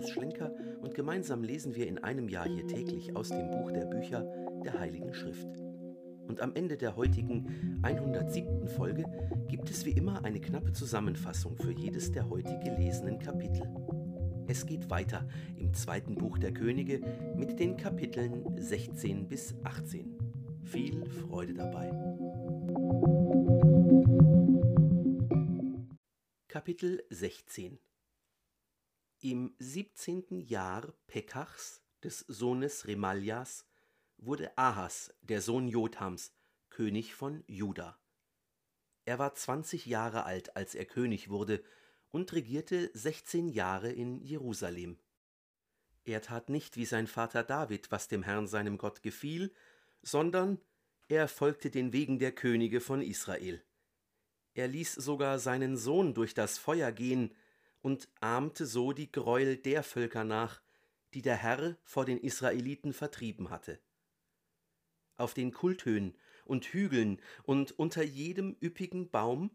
Markus Schlenker und gemeinsam lesen wir in einem Jahr hier täglich aus dem Buch der Bücher der Heiligen Schrift. Und am Ende der heutigen 107. Folge gibt es wie immer eine knappe Zusammenfassung für jedes der heute gelesenen Kapitel. Es geht weiter im zweiten Buch der Könige mit den Kapiteln 16 bis 18. Viel Freude dabei. Kapitel 16 Im 17. Jahr Pekachs, des Sohnes Remaljas, wurde Ahas, der Sohn Jothams, König von Juda. Er war 20 Jahre alt, als er König wurde, und regierte 16 Jahre in Jerusalem. Er tat nicht wie sein Vater David, was dem Herrn seinem Gott gefiel, sondern er folgte den Wegen der Könige von Israel. Er ließ sogar seinen Sohn durch das Feuer gehen und ahmte so die Greuel der Völker nach, die der Herr vor den Israeliten vertrieben hatte. Auf den Kulthöhen und Hügeln und unter jedem üppigen Baum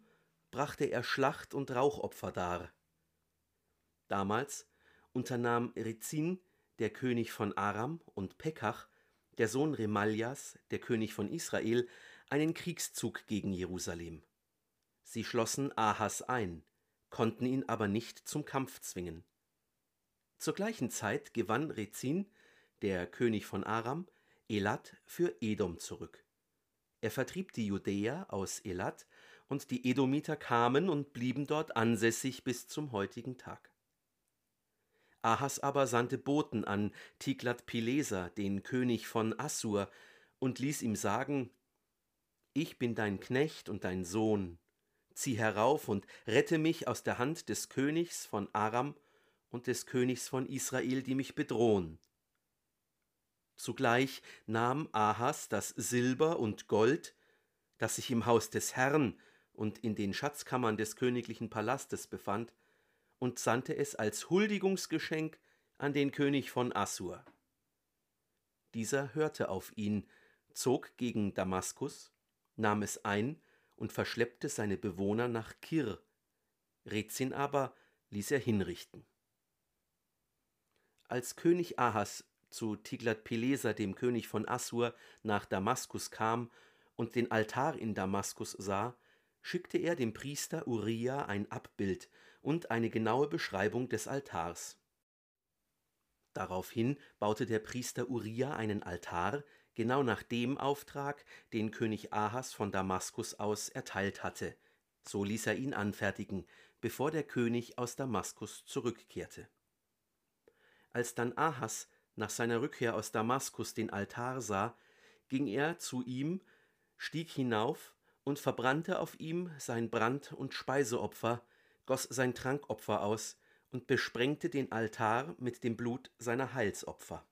brachte er Schlacht- und Rauchopfer dar. Damals unternahm Rezin, der König von Aram, und Pekach, der Sohn Remaljas, der König von Israel, einen Kriegszug gegen Jerusalem. Sie schlossen Ahas ein, konnten ihn aber nicht zum Kampf zwingen. Zur gleichen Zeit gewann Rezin, der König von Aram, Elat für Edom zurück. Er vertrieb die Judäer aus Elat, und die Edomiter kamen und blieben dort ansässig bis zum heutigen Tag. Ahas aber sandte Boten an Tiglat-Pileser, den König von Assur, und ließ ihm sagen: Ich bin dein Knecht und dein Sohn, zieh herauf und rette mich aus der Hand des Königs von Aram und des Königs von Israel, die mich bedrohen. Zugleich nahm Ahas das Silber und Gold, das sich im Haus des Herrn und in den Schatzkammern des königlichen Palastes befand, und sandte es als Huldigungsgeschenk an den König von Assur. Dieser hörte auf ihn, zog gegen Damaskus, nahm es ein und verschleppte seine Bewohner nach Kir. Rezin aber ließ er hinrichten. Als König Ahas zu Tiglat-Pileser, dem König von Assur, nach Damaskus kam und den Altar in Damaskus sah, schickte er dem Priester Uriah ein Abbild und eine genaue Beschreibung des Altars. Daraufhin baute der Priester Uriah einen Altar, genau nach dem Auftrag, den König Ahas von Damaskus aus erteilt hatte. So ließ er ihn anfertigen, bevor der König aus Damaskus zurückkehrte. Als dann Ahas nach seiner Rückkehr aus Damaskus den Altar sah, ging er zu ihm, stieg hinauf und verbrannte auf ihm sein Brand- und Speiseopfer, goss sein Trankopfer aus und besprengte den Altar mit dem Blut seiner Heilsopfer.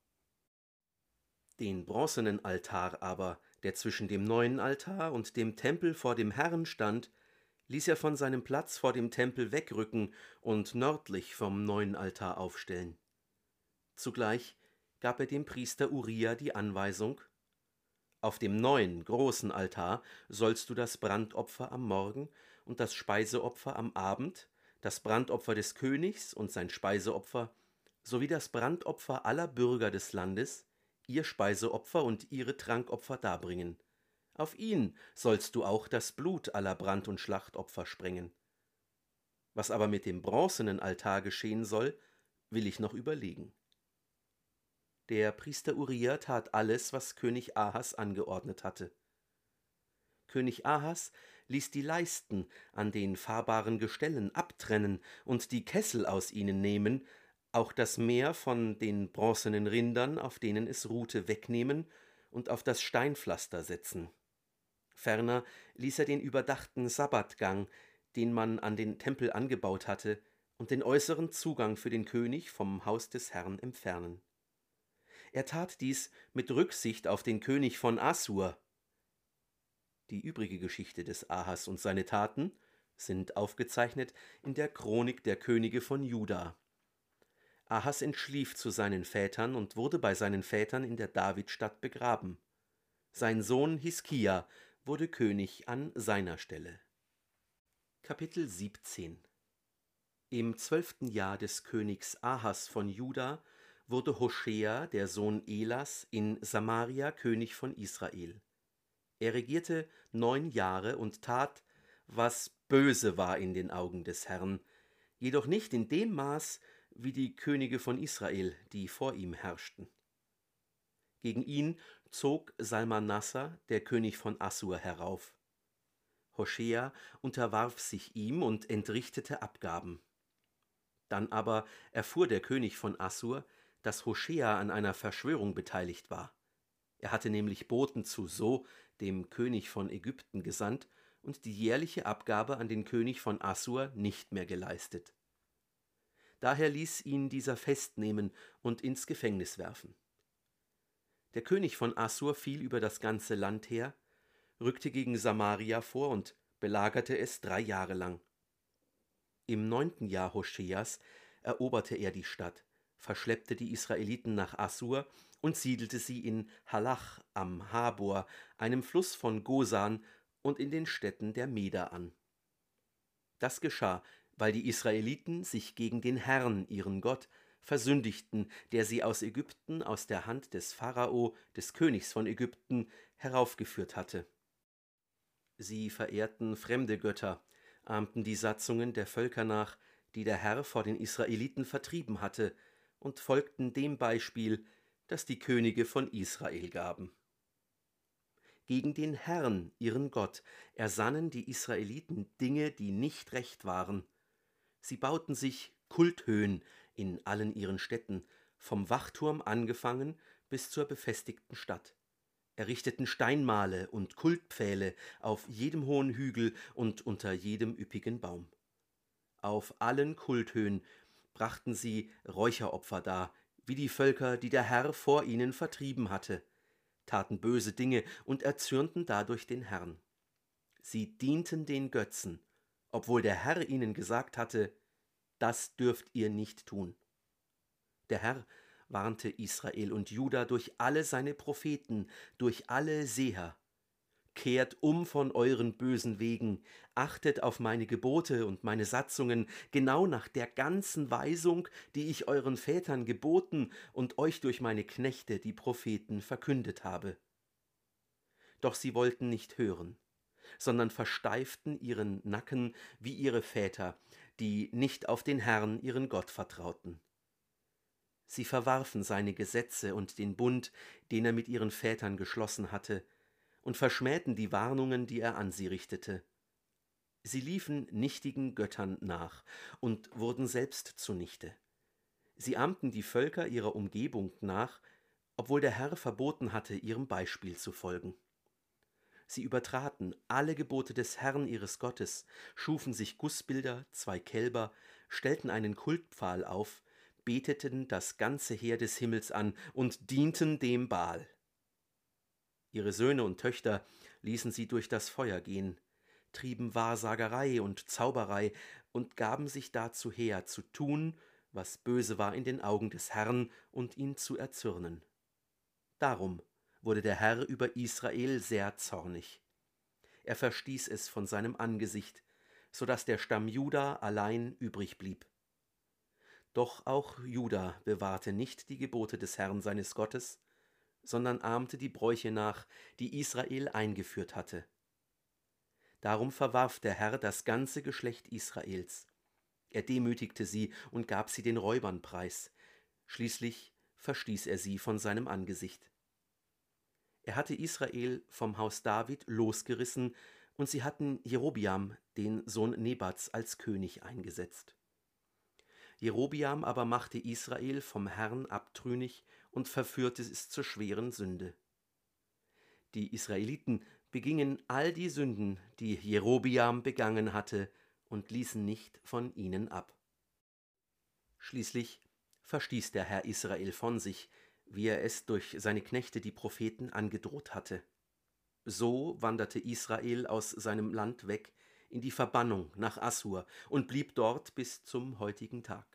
Den bronzenen Altar aber, der zwischen dem neuen Altar und dem Tempel vor dem Herrn stand, ließ er von seinem Platz vor dem Tempel wegrücken und nördlich vom neuen Altar aufstellen. Zugleich gab er dem Priester Uriah die Anweisung, auf dem neuen großen Altar sollst du das Brandopfer am Morgen und das Speiseopfer am Abend, das Brandopfer des Königs und sein Speiseopfer, sowie das Brandopfer aller Bürger des Landes, ihr Speiseopfer und ihre Trankopfer darbringen. Auf ihn sollst du auch das Blut aller Brand- und Schlachtopfer sprengen. Was aber mit dem bronzenen Altar geschehen soll, will ich noch überlegen. Der Priester Uriah tat alles, was König Ahas angeordnet hatte. König Ahas ließ die Leisten an den fahrbaren Gestellen abtrennen und die Kessel aus ihnen nehmen, auch das Meer von den bronzenen Rindern, auf denen es ruhte, wegnehmen und auf das Steinpflaster setzen. Ferner ließ er den überdachten Sabbatgang, den man an den Tempel angebaut hatte, und den äußeren Zugang für den König vom Haus des Herrn entfernen. Er tat dies mit Rücksicht auf den König von Assur. Die übrige Geschichte des Ahas und seine Taten sind aufgezeichnet in der Chronik der Könige von Juda. Ahas entschlief zu seinen Vätern und wurde bei seinen Vätern in der Davidstadt begraben. Sein Sohn Hiskia wurde König an seiner Stelle. Kapitel 17 Im zwölften Jahr des Königs Ahas von Juda wurde Hoschea, der Sohn Elas, in Samaria König von Israel. Er regierte neun Jahre und tat, was böse war in den Augen des Herrn, jedoch nicht in dem Maß wie die Könige von Israel, die vor ihm herrschten. Gegen ihn zog Salmanassar, der König von Assur, herauf. Hoschea unterwarf sich ihm und entrichtete Abgaben. Dann aber erfuhr der König von Assur, dass Hoschea an einer Verschwörung beteiligt war. Er hatte nämlich Boten zu So, dem König von Ägypten, gesandt und die jährliche Abgabe an den König von Assur nicht mehr geleistet. Daher ließ ihn dieser festnehmen und ins Gefängnis werfen. Der König von Assur fiel über das ganze Land her, rückte gegen Samaria vor und belagerte es drei Jahre lang. Im neunten Jahr Hoscheas eroberte er die Stadt, verschleppte die Israeliten nach Assur und siedelte sie in Halach am Habor, einem Fluss von Gosan, und in den Städten der Meder an. Das geschah, weil die Israeliten sich gegen den Herrn, ihren Gott, versündigten, der sie aus Ägypten, aus der Hand des Pharao, des Königs von Ägypten, heraufgeführt hatte. Sie verehrten fremde Götter, ahmten die Satzungen der Völker nach, die der Herr vor den Israeliten vertrieben hatte, und folgten dem Beispiel, das die Könige von Israel gaben. Gegen den Herrn, ihren Gott, ersannen die Israeliten Dinge, die nicht recht waren. Sie bauten sich Kulthöhen in allen ihren Städten, vom Wachturm angefangen bis zur befestigten Stadt, errichteten Steinmale und Kultpfähle auf jedem hohen Hügel und unter jedem üppigen Baum. Auf allen Kulthöhen brachten sie Räucheropfer dar, wie die Völker, die der Herr vor ihnen vertrieben hatte, taten böse Dinge und erzürnten dadurch den Herrn. Sie dienten den Götzen, obwohl der Herr ihnen gesagt hatte, das dürft ihr nicht tun. Der Herr warnte Israel und Juda durch alle seine Propheten, durch alle Seher, Kehrt um von euren bösen Wegen, achtet auf meine Gebote und meine Satzungen, genau nach der ganzen Weisung, die ich euren Vätern geboten und euch durch meine Knechte, die Propheten, verkündet habe. Doch sie wollten nicht hören, sondern versteiften ihren Nacken wie ihre Väter, die nicht auf den Herrn, ihren Gott, vertrauten. Sie verwarfen seine Gesetze und den Bund, den er mit ihren Vätern geschlossen hatte, und verschmähten die Warnungen, die er an sie richtete. Sie liefen nichtigen Göttern nach und wurden selbst zunichte. Sie ahmten die Völker ihrer Umgebung nach, obwohl der Herr verboten hatte, ihrem Beispiel zu folgen. Sie übertraten alle Gebote des Herrn ihres Gottes, schufen sich Gussbilder, zwei Kälber, stellten einen Kultpfahl auf, beteten das ganze Heer des Himmels an und dienten dem Baal. Ihre Söhne und Töchter ließen sie durch das Feuer gehen, trieben Wahrsagerei und Zauberei und gaben sich dazu her, zu tun, was böse war in den Augen des Herrn und ihn zu erzürnen. Darum wurde der Herr über Israel sehr zornig. Er verstieß es von seinem Angesicht, so dass der Stamm Juda allein übrig blieb. Doch auch Juda bewahrte nicht die Gebote des Herrn seines Gottes, sondern ahmte die Bräuche nach, die Israel eingeführt hatte. Darum verwarf der Herr das ganze Geschlecht Israels. Er demütigte sie und gab sie den Räubern preis. Schließlich verstieß er sie von seinem Angesicht. Er hatte Israel vom Haus David losgerissen, und sie hatten Jerobiam, den Sohn Nebats, als König eingesetzt. Jerobiam aber machte Israel vom Herrn abtrünnig und verführte es zur schweren Sünde. Die Israeliten begingen all die Sünden, die Jerobiam begangen hatte, und ließen nicht von ihnen ab. Schließlich verstieß der Herr Israel von sich, wie er es durch seine Knechte die Propheten angedroht hatte. So wanderte Israel aus seinem Land weg in die Verbannung nach Assur und blieb dort bis zum heutigen Tag.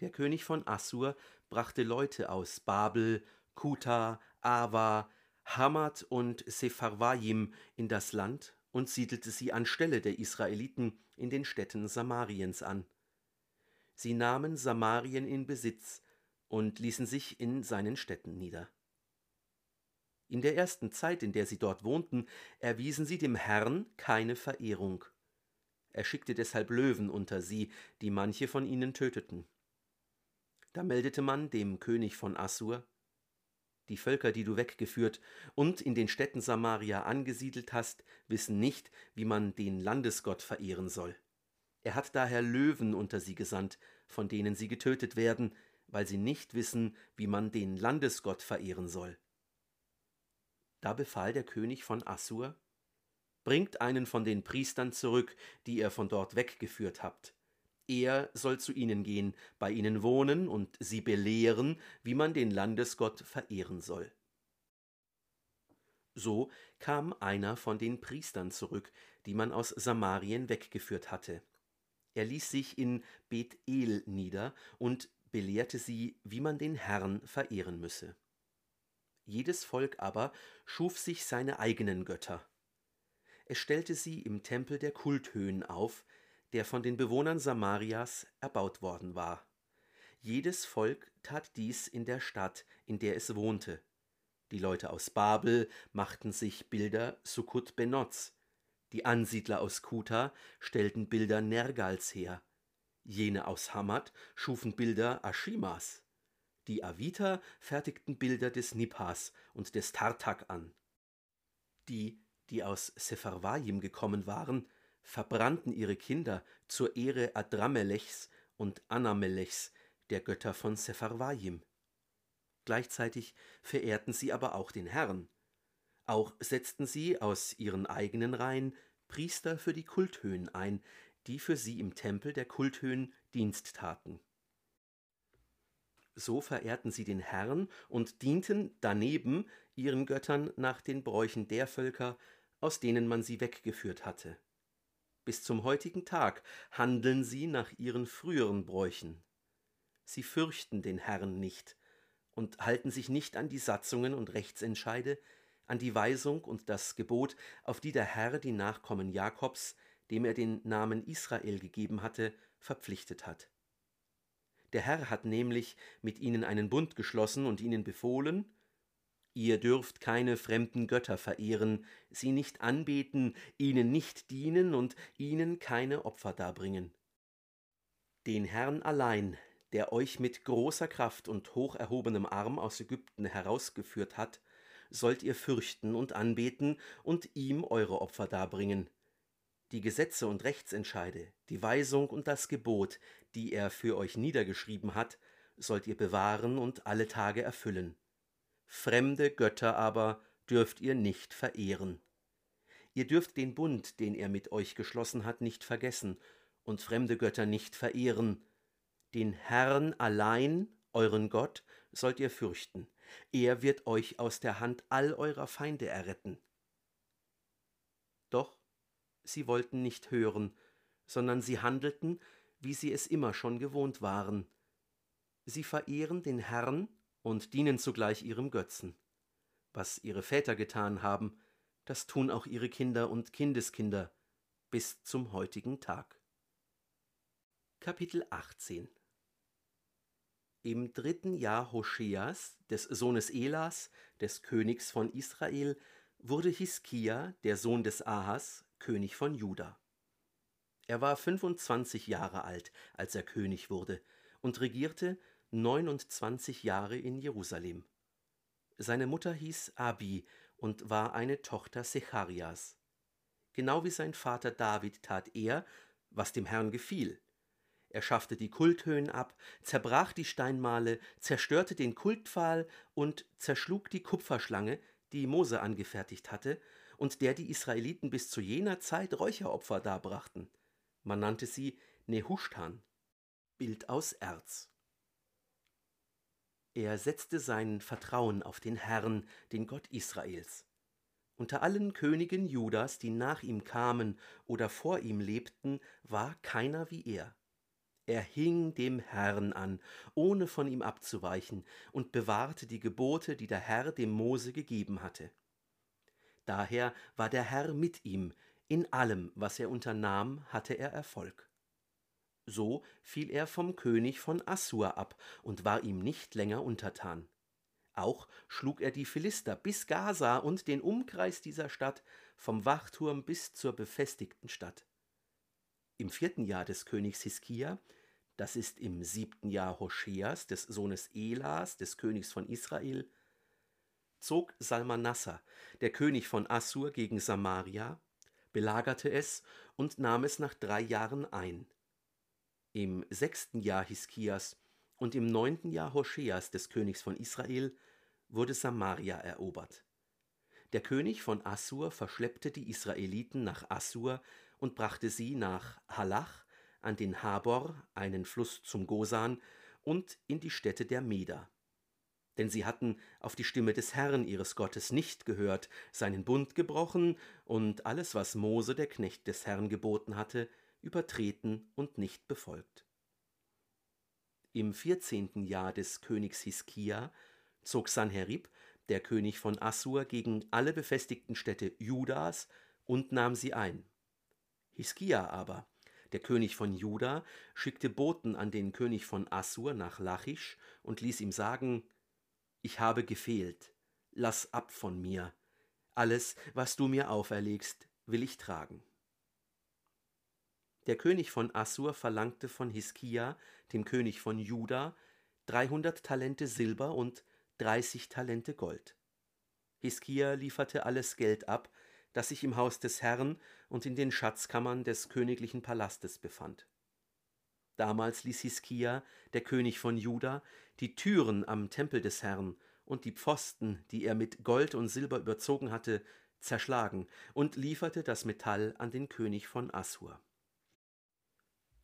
Der König von Assur brachte Leute aus Babel, Kuta, Ava, Hamad und Sepharvaim in das Land und siedelte sie anstelle der Israeliten in den Städten Samariens an. Sie nahmen Samarien in Besitz und ließen sich in seinen Städten nieder. In der ersten Zeit, in der sie dort wohnten, erwiesen sie dem Herrn keine Verehrung. Er schickte deshalb Löwen unter sie, die manche von ihnen töteten. Da meldete man dem König von Assur, die Völker, die du weggeführt und in den Städten Samaria angesiedelt hast, wissen nicht, wie man den Landesgott verehren soll. Er hat daher Löwen unter sie gesandt, von denen sie getötet werden, weil sie nicht wissen, wie man den Landesgott verehren soll. Da befahl der König von Assur, Bringt einen von den Priestern zurück, die ihr von dort weggeführt habt. Er soll zu ihnen gehen, bei ihnen wohnen und sie belehren, wie man den Landesgott verehren soll. So kam einer von den Priestern zurück, die man aus Samarien weggeführt hatte. Er ließ sich in Bethel nieder und belehrte sie, wie man den Herrn verehren müsse. Jedes Volk aber schuf sich seine eigenen Götter. Es stellte sie im Tempel der Kulthöhen auf, der von den Bewohnern Samarias erbaut worden war. Jedes Volk tat dies in der Stadt, in der es wohnte. Die Leute aus Babel machten sich Bilder Sukkot Benoz, die Ansiedler aus Kuta stellten Bilder Nergals her, jene aus Hamad schufen Bilder Aschimas. Die Aviter fertigten Bilder des Nippas und des Tartak an. Die, die aus Sepharvaim gekommen waren, verbrannten ihre Kinder zur Ehre Adramelechs und Anamelechs, der Götter von Sepharvaim. Gleichzeitig verehrten sie aber auch den Herrn. Auch setzten sie aus ihren eigenen Reihen Priester für die Kulthöhen ein, die für sie im Tempel der Kulthöhen Dienst taten. So verehrten sie den Herrn und dienten daneben ihren Göttern nach den Bräuchen der Völker, aus denen man sie weggeführt hatte. Bis zum heutigen Tag handeln sie nach ihren früheren Bräuchen. Sie fürchten den Herrn nicht und halten sich nicht an die Satzungen und Rechtsentscheide, an die Weisung und das Gebot, auf die der Herr die Nachkommen Jakobs, dem er den Namen Israel gegeben hatte, verpflichtet hat. Der Herr hat nämlich mit ihnen einen Bund geschlossen und ihnen befohlen, Ihr dürft keine fremden Götter verehren, sie nicht anbeten, ihnen nicht dienen und ihnen keine Opfer darbringen. Den Herrn allein, der euch mit großer Kraft und hoch erhobenem Arm aus Ägypten herausgeführt hat, sollt ihr fürchten und anbeten und ihm eure Opfer darbringen. Die Gesetze und Rechtsentscheide, die Weisung und das Gebot, die er für euch niedergeschrieben hat, sollt ihr bewahren und alle Tage erfüllen. Fremde Götter aber dürft ihr nicht verehren. Ihr dürft den Bund, den er mit euch geschlossen hat, nicht vergessen und fremde Götter nicht verehren. Den Herrn allein, euren Gott, sollt ihr fürchten. Er wird euch aus der Hand all eurer Feinde erretten. Doch sie wollten nicht hören, sondern sie handelten, wie sie es immer schon gewohnt waren. Sie verehren den Herrn und dienen zugleich ihrem Götzen. Was ihre Väter getan haben, das tun auch ihre Kinder und Kindeskinder bis zum heutigen Tag. Kapitel 18 Im dritten Jahr Hoscheas, des Sohnes Elas, des Königs von Israel, wurde Hiskia, der Sohn des Ahas, König von Juda. Er war 25 Jahre alt, als er König wurde, und regierte 29 Jahre in Jerusalem. Seine Mutter hieß Abi und war eine Tochter Secharias. Genau wie sein Vater David tat er, was dem Herrn gefiel. Er schaffte die Kulthöhen ab, zerbrach die Steinmale, zerstörte den Kultpfahl und zerschlug die Kupferschlange, die Mose angefertigt hatte und der die Israeliten bis zu jener Zeit Räucheropfer darbrachten. Man nannte sie Nehushtan, Bild aus Erz. Er setzte sein Vertrauen auf den Herrn, den Gott Israels. Unter allen Königen Judas, die nach ihm kamen oder vor ihm lebten, war keiner wie er. Er hing dem Herrn an, ohne von ihm abzuweichen, und bewahrte die Gebote, die der Herr dem Mose gegeben hatte. Daher war der Herr mit ihm, In allem, was er unternahm, hatte er Erfolg. So fiel er vom König von Assur ab und war ihm nicht länger untertan. Auch schlug er die Philister bis Gaza und den Umkreis dieser Stadt, vom Wachturm bis zur befestigten Stadt. Im vierten Jahr des Königs Hiskia, das ist im siebten Jahr Hoscheas, des Sohnes Elas, des Königs von Israel, zog Salmanassar, der König von Assur, gegen Samaria, belagerte es und nahm es nach drei Jahren ein. Im sechsten Jahr Hiskias und im neunten Jahr Hoscheas des Königs von Israel wurde Samaria erobert. Der König von Assur verschleppte die Israeliten nach Assur und brachte sie nach Halach an den Habor, einen Fluss zum Gosan, und in die Städte der Meder denn sie hatten auf die Stimme des Herrn ihres Gottes nicht gehört, seinen Bund gebrochen und alles, was Mose, der Knecht des Herrn, geboten hatte, übertreten und nicht befolgt. Im vierzehnten Jahr des Königs Hiskia zog Sanherib, der König von Assur, gegen alle befestigten Städte Judas und nahm sie ein. Hiskia aber, der König von Juda, schickte Boten an den König von Assur nach Lachisch und ließ ihm sagen, ich habe gefehlt, lass ab von mir, alles, was du mir auferlegst, will ich tragen. Der König von Assur verlangte von Hiskia, dem König von Juda, dreihundert Talente Silber und dreißig Talente Gold. Hiskia lieferte alles Geld ab, das sich im Haus des Herrn und in den Schatzkammern des königlichen Palastes befand. Damals ließ Hiskia, der König von Juda, die Türen am Tempel des Herrn und die Pfosten, die er mit Gold und Silber überzogen hatte, zerschlagen und lieferte das Metall an den König von Assur.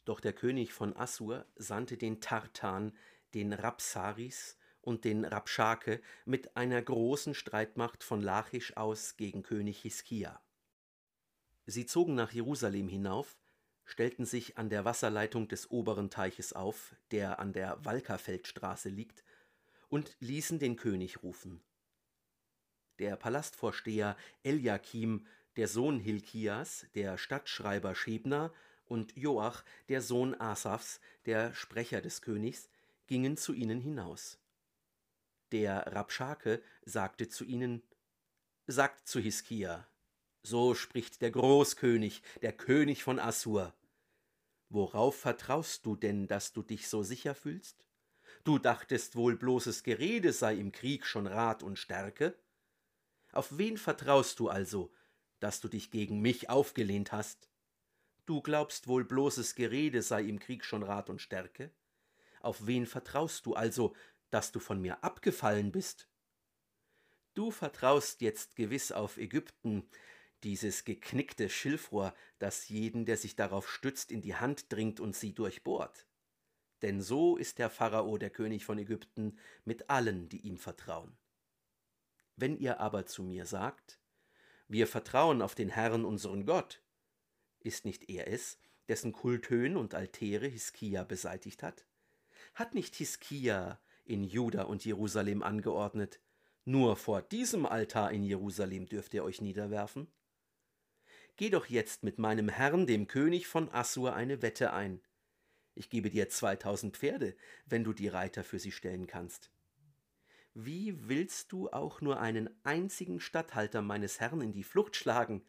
Doch der König von Assur sandte den Tartan, den Rapsaris und den Rabschake mit einer großen Streitmacht von Lachisch aus gegen König Hiskia. Sie zogen nach Jerusalem hinauf, stellten sich an der Wasserleitung des oberen Teiches auf, der an der Walkerfeldstraße liegt, und ließen den König rufen. Der Palastvorsteher Eliakim, der Sohn Hilkias, der Stadtschreiber Schebner und Joach, der Sohn Asafs, der Sprecher des Königs, gingen zu ihnen hinaus. Der Rabschake sagte zu ihnen: Sagt zu Hiskia, so spricht der Großkönig, der König von Assur. Worauf vertraust du denn, dass du dich so sicher fühlst? Du dachtest wohl bloßes Gerede sei im Krieg schon Rat und Stärke? Auf wen vertraust du also, dass du dich gegen mich aufgelehnt hast? Du glaubst wohl bloßes Gerede sei im Krieg schon Rat und Stärke? Auf wen vertraust du also, dass du von mir abgefallen bist? Du vertraust jetzt gewiss auf Ägypten, dieses geknickte Schilfrohr, das jeden, der sich darauf stützt, in die Hand dringt und sie durchbohrt. Denn so ist der Pharao, der König von Ägypten, mit allen, die ihm vertrauen. Wenn ihr aber zu mir sagt, wir vertrauen auf den Herrn unseren Gott, ist nicht er es, dessen Kulthöhen und Altäre Hiskia beseitigt hat? Hat nicht Hiskia in Juda und Jerusalem angeordnet, nur vor diesem Altar in Jerusalem dürft ihr euch niederwerfen? Geh doch jetzt mit meinem Herrn, dem König von Assur, eine Wette ein. Ich gebe dir zweitausend Pferde, wenn du die Reiter für sie stellen kannst. Wie willst du auch nur einen einzigen Statthalter meines Herrn in die Flucht schlagen,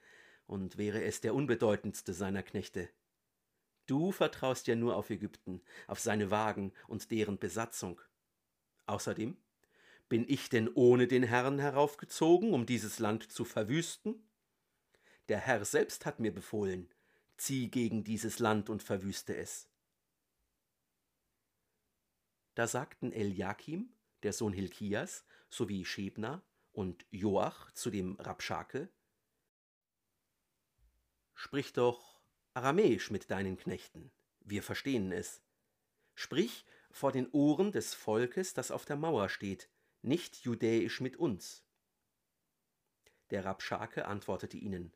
und wäre es der unbedeutendste seiner Knechte? Du vertraust ja nur auf Ägypten, auf seine Wagen und deren Besatzung. Außerdem, bin ich denn ohne den Herrn heraufgezogen, um dieses Land zu verwüsten? Der Herr selbst hat mir befohlen, zieh gegen dieses Land und verwüste es. Da sagten Eliakim, der Sohn Hilkias, sowie Schebna und Joach zu dem Rabschake, Sprich doch Aramäisch mit deinen Knechten, wir verstehen es. Sprich vor den Ohren des Volkes, das auf der Mauer steht, nicht judäisch mit uns. Der Rabschake antwortete ihnen,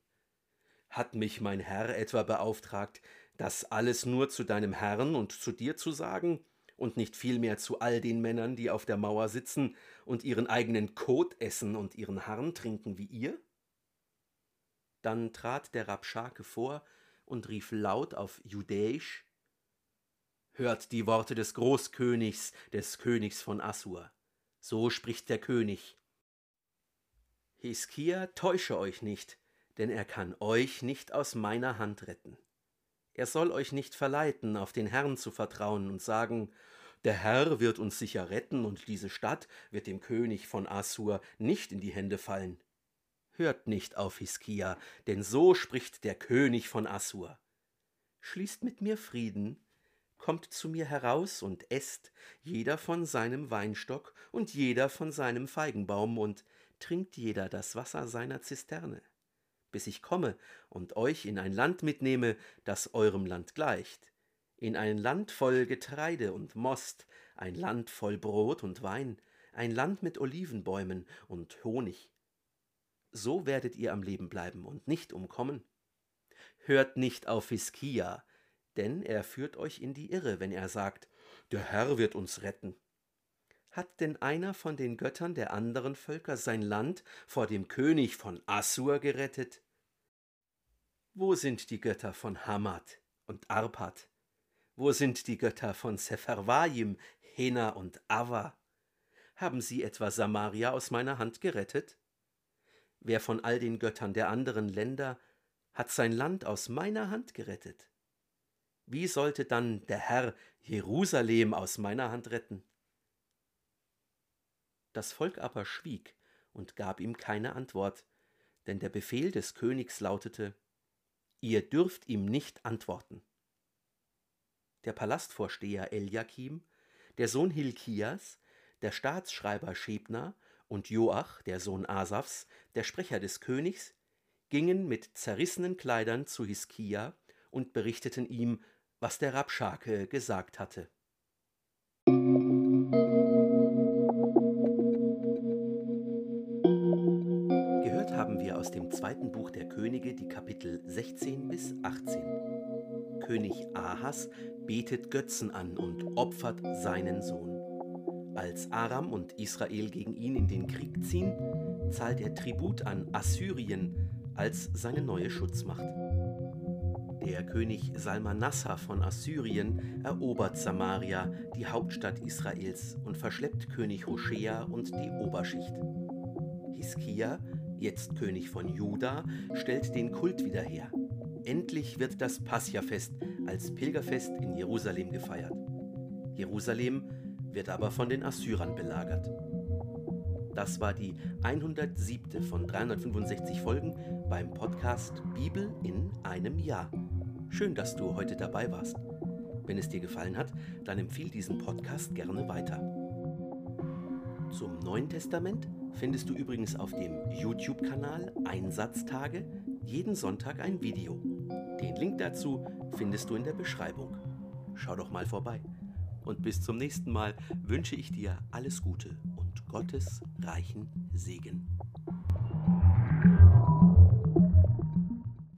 hat mich mein Herr etwa beauftragt, das alles nur zu deinem Herrn und zu dir zu sagen und nicht vielmehr zu all den Männern, die auf der Mauer sitzen und ihren eigenen Kot essen und ihren Harn trinken wie ihr? Dann trat der Rabschake vor und rief laut auf Judäisch Hört die Worte des Großkönigs, des Königs von Assur. So spricht der König. Hiskia täusche euch nicht, denn er kann euch nicht aus meiner Hand retten. Er soll euch nicht verleiten, auf den Herrn zu vertrauen und sagen, der Herr wird uns sicher retten und diese Stadt wird dem König von Assur nicht in die Hände fallen. Hört nicht auf Hiskia, denn so spricht der König von Assur. Schließt mit mir Frieden, kommt zu mir heraus und esst, jeder von seinem Weinstock und jeder von seinem Feigenbaum und trinkt jeder das Wasser seiner Zisterne, bis ich komme und euch in ein Land mitnehme, das eurem Land gleicht, in ein Land voll Getreide und Most, ein Land voll Brot und Wein, ein Land mit Olivenbäumen und Honig. So werdet ihr am Leben bleiben und nicht umkommen. Hört nicht auf Hiskia, denn er führt euch in die Irre, wenn er sagt, der Herr wird uns retten. Hat denn einer von den Göttern der anderen Völker sein Land vor dem König von Assur gerettet? Wo sind die Götter von Hamad und Arpad? Wo sind die Götter von Sepharvaim, Hena und Ava? Haben sie etwa Samaria aus meiner Hand gerettet? Wer von all den Göttern der anderen Länder hat sein Land aus meiner Hand gerettet? Wie sollte dann der Herr Jerusalem aus meiner Hand retten? Das Volk aber schwieg und gab ihm keine Antwort, denn der Befehl des Königs lautete Ihr dürft ihm nicht antworten. Der Palastvorsteher Eliakim, der Sohn Hilkias, der Staatsschreiber Schebna und Joach, der Sohn Asafs, der Sprecher des Königs, gingen mit zerrissenen Kleidern zu Hiskia und berichteten ihm was der Rabschake gesagt hatte. Zweiten Buch der Könige die Kapitel 16 bis 18. König Ahas betet Götzen an und opfert seinen Sohn. Als Aram und Israel gegen ihn in den Krieg ziehen, zahlt er Tribut an Assyrien als seine neue Schutzmacht. Der König Salmanassar von Assyrien erobert Samaria, die Hauptstadt Israels, und verschleppt König Hoshea und die Oberschicht. Hiskia, jetzt König von Juda, stellt den Kult wieder her. Endlich wird das Passchafest als Pilgerfest in Jerusalem gefeiert. Jerusalem wird aber von den Assyrern belagert. Das war die 107. von 365 Folgen beim Podcast Bibel in einem Jahr. Schön, dass du heute dabei warst. Wenn es dir gefallen hat, dann empfiehl diesen Podcast gerne weiter. Zum Neuen Testament findest du übrigens auf dem YouTube-Kanal Einsatztage jeden Sonntag ein Video. Den Link dazu findest du in der Beschreibung. Schau doch mal vorbei. Und bis zum nächsten Mal wünsche ich dir alles Gute und Gottes reichen Segen.